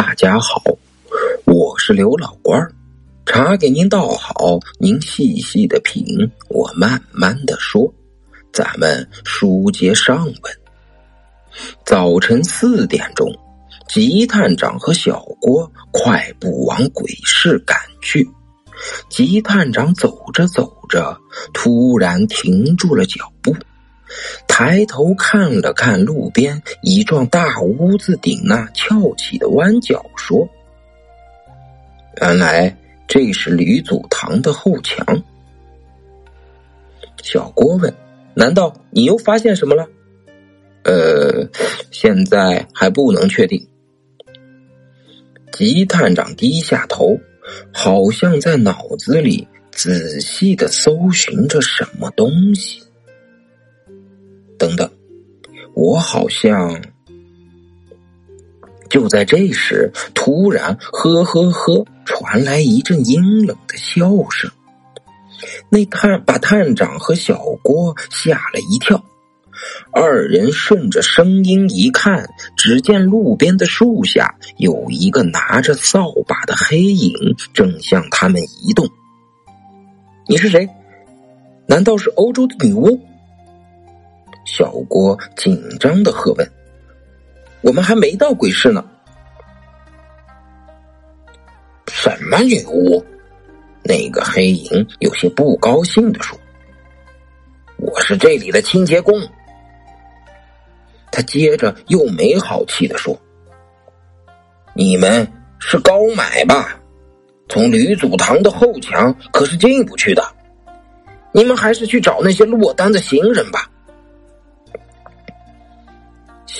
大家好，我是刘老官儿，茶给您倒好，您细细的品，我慢慢的说。咱们书接上文。早晨四点钟，吉探长和小郭快步往鬼市赶去。吉探长走着走着，突然停住了脚步。抬头看了看路边一幢大屋子顶那翘起的弯角，说：“原来这是吕祖堂的后墙。”小郭问：“难道你又发现什么了？”“呃，现在还不能确定。”吉探长低下头，好像在脑子里仔细的搜寻着什么东西。等等，我好像……就在这时，突然呵呵呵传来一阵阴冷的笑声，那探把探长和小郭吓了一跳。二人顺着声音一看，只见路边的树下有一个拿着扫把的黑影正向他们移动。你是谁？难道是欧洲的女巫？小郭紧张的喝问：“我们还没到鬼市呢。”“什么女巫？”那个黑影有些不高兴的说：“我是这里的清洁工。”他接着又没好气的说：“你们是高买吧？从吕祖堂的后墙可是进不去的。你们还是去找那些落单的行人吧。”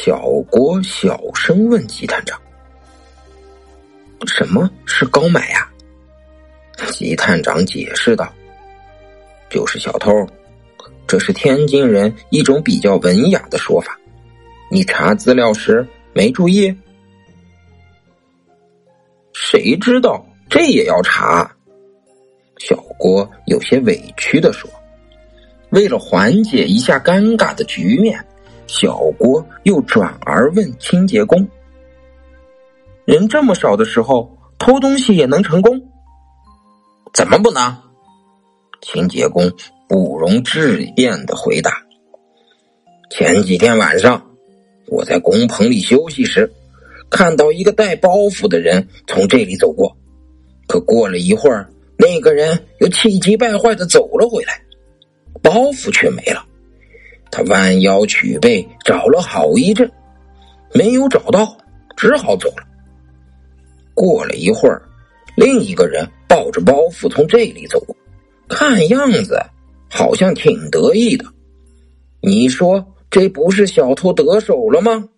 小郭小声问吉探长：“什么是高买呀？”吉探长解释道：“就是小偷，这是天津人一种比较文雅的说法。你查资料时没注意？谁知道这也要查？”小郭有些委屈的说：“为了缓解一下尴尬的局面。”小郭又转而问清洁工：“人这么少的时候，偷东西也能成功？怎么不能？”清洁工不容置辩的回答：“前几天晚上，我在工棚里休息时，看到一个带包袱的人从这里走过。可过了一会儿，那个人又气急败坏的走了回来，包袱却没了。”他弯腰取背，找了好一阵，没有找到，只好走了。过了一会儿，另一个人抱着包袱从这里走过，看样子好像挺得意的。你说这不是小偷得手了吗？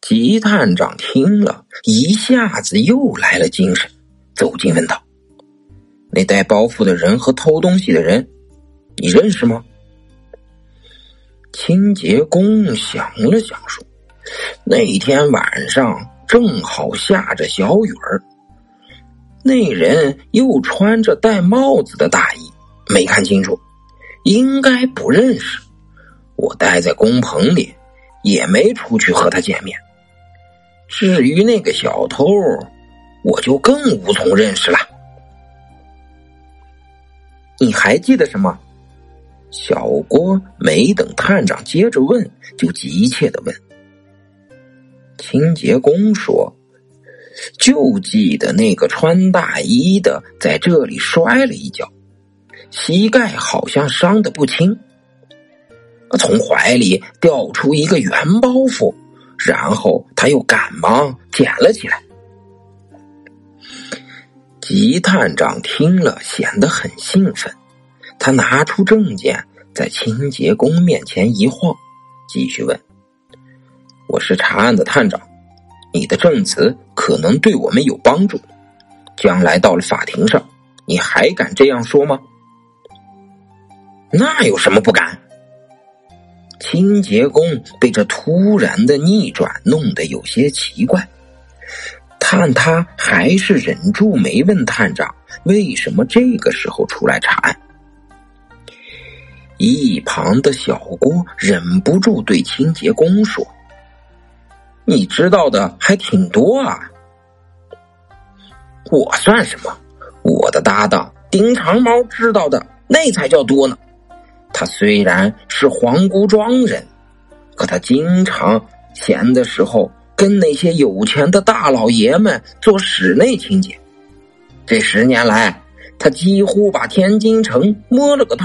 吉探长听了一下子又来了精神，走近问道：“那带包袱的人和偷东西的人？”你认识吗？清洁工想了想说：“那天晚上正好下着小雨儿，那人又穿着戴帽子的大衣，没看清楚，应该不认识。我待在工棚里，也没出去和他见面。至于那个小偷，我就更无从认识了。你还记得什么？”小郭没等探长接着问，就急切的问：“清洁工说，就记得那个穿大衣的在这里摔了一跤，膝盖好像伤的不轻，从怀里掉出一个圆包袱，然后他又赶忙捡了起来。”吉探长听了，显得很兴奋。他拿出证件，在清洁工面前一晃，继续问：“我是查案的探长，你的证词可能对我们有帮助。将来到了法庭上，你还敢这样说吗？”“那有什么不敢？”清洁工被这突然的逆转弄得有些奇怪，但他还是忍住没问探长为什么这个时候出来查案。一旁的小郭忍不住对清洁工说：“你知道的还挺多啊。我算什么？我的搭档丁长毛知道的那才叫多呢。他虽然是皇姑庄人，可他经常闲的时候跟那些有钱的大老爷们做室内清洁。这十年来，他几乎把天津城摸了个透。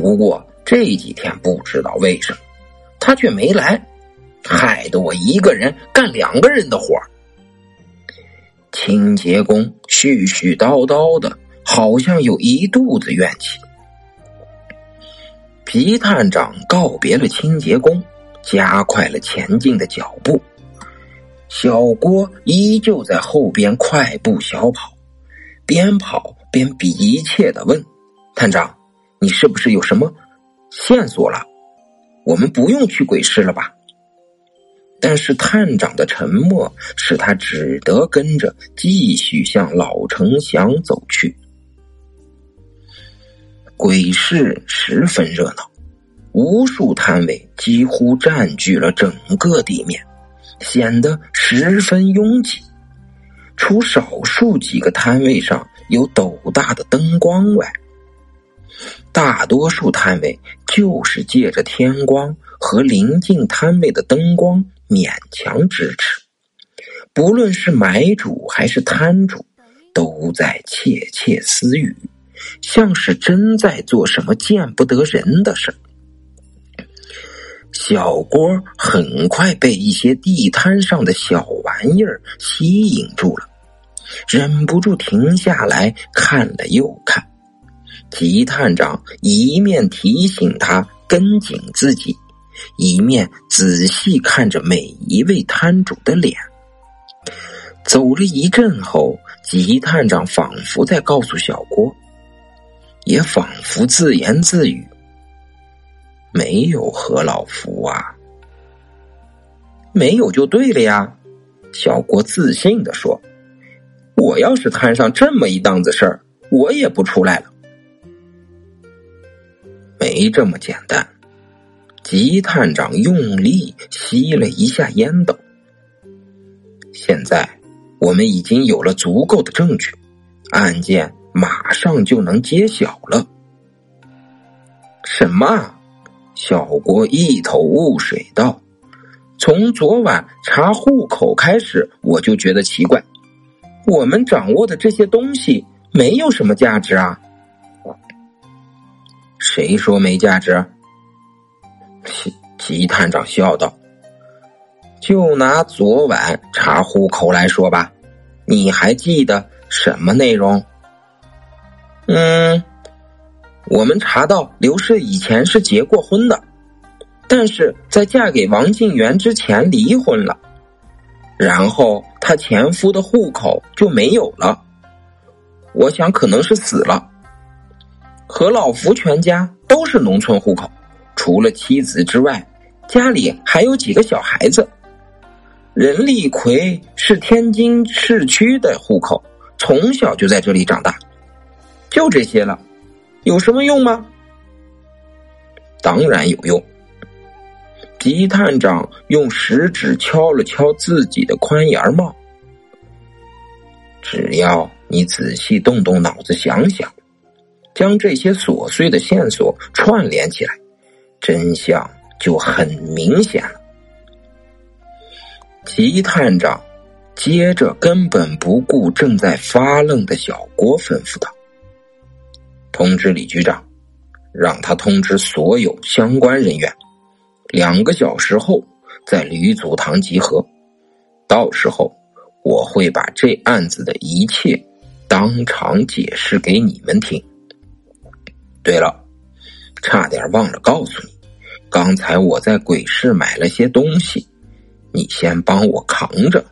不过这几天不知道为什么，他却没来，害得我一个人干两个人的活清洁工絮絮叨叨的，好像有一肚子怨气。皮探长告别了清洁工，加快了前进的脚步。小郭依旧在后边快步小跑，边跑边鼻切的问：“探长，你是不是有什么线索了？我们不用去鬼市了吧？”但是探长的沉默使他只得跟着继续向老城墙走去。鬼市十分热闹，无数摊位几乎占据了整个地面，显得十分拥挤。除少数几个摊位上有斗大的灯光外，大多数摊位就是借着天光和临近摊位的灯光。勉强支持，不论是买主还是摊主，都在窃窃私语，像是真在做什么见不得人的事儿小郭很快被一些地摊上的小玩意儿吸引住了，忍不住停下来看了又看。吉探长一面提醒他跟紧自己。一面仔细看着每一位摊主的脸，走了一阵后，吉探长仿佛在告诉小郭，也仿佛自言自语：“没有何老福啊，没有就对了呀。”小郭自信的说：“我要是摊上这么一档子事儿，我也不出来了。没这么简单。”吉探长用力吸了一下烟斗。现在我们已经有了足够的证据，案件马上就能揭晓了。什么？小郭一头雾水道：“从昨晚查户口开始，我就觉得奇怪。我们掌握的这些东西没有什么价值啊。”谁说没价值？吉探长笑道：“就拿昨晚查户口来说吧，你还记得什么内容？”“嗯，我们查到刘氏以前是结过婚的，但是在嫁给王静元之前离婚了，然后她前夫的户口就没有了。我想可能是死了。何老福全家都是农村户口。”除了妻子之外，家里还有几个小孩子。任立奎是天津市区的户口，从小就在这里长大。就这些了，有什么用吗？当然有用。吉探长用食指敲了敲自己的宽檐帽。只要你仔细动动脑子想想，将这些琐碎的线索串联起来。真相就很明显了。吉探长接着根本不顾正在发愣的小郭，吩咐道：“通知李局长，让他通知所有相关人员，两个小时后在吕祖堂集合。到时候我会把这案子的一切当场解释给你们听。对了，差点忘了告诉你。”刚才我在鬼市买了些东西，你先帮我扛着。